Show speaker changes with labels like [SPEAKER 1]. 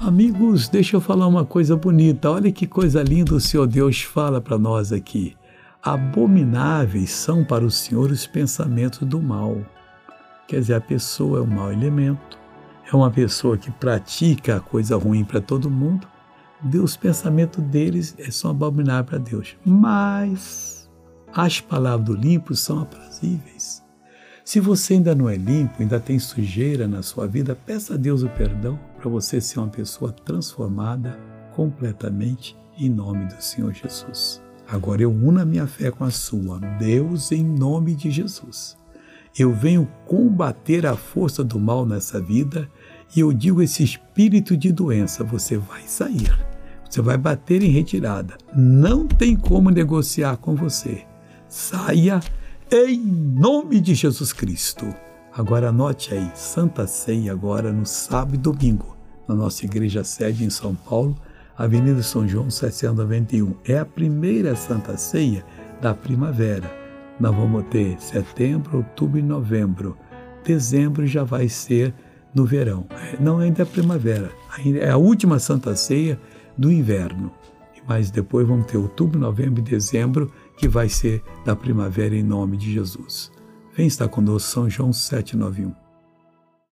[SPEAKER 1] Amigos, deixa eu falar uma coisa bonita. Olha que coisa linda o Senhor Deus fala para nós aqui. Abomináveis são para o Senhor os pensamentos do mal. Quer dizer, a pessoa é um mau elemento, é uma pessoa que pratica a coisa ruim para todo mundo. Deus, pensamento deles é só abominável para Deus. Mas as palavras do limpo são aprazíveis. Se você ainda não é limpo, ainda tem sujeira na sua vida, peça a Deus o perdão para você ser uma pessoa transformada completamente em nome do Senhor Jesus. Agora eu uno a minha fé com a sua. Deus, em nome de Jesus. Eu venho combater a força do mal nessa vida e eu digo: esse espírito de doença, você vai sair. Você vai bater em retirada. Não tem como negociar com você. Saia em nome de Jesus Cristo. Agora anote aí, Santa Ceia agora no sábado e domingo, na nossa igreja sede em São Paulo, Avenida São João 791. É a primeira Santa Ceia da primavera nós vamos ter setembro, outubro e novembro. Dezembro já vai ser no verão. Não ainda é primavera, é a última Santa Ceia do inverno. Mas depois vamos ter outubro, novembro e dezembro, que vai ser da primavera em nome de Jesus. Vem estar conosco, São João 791.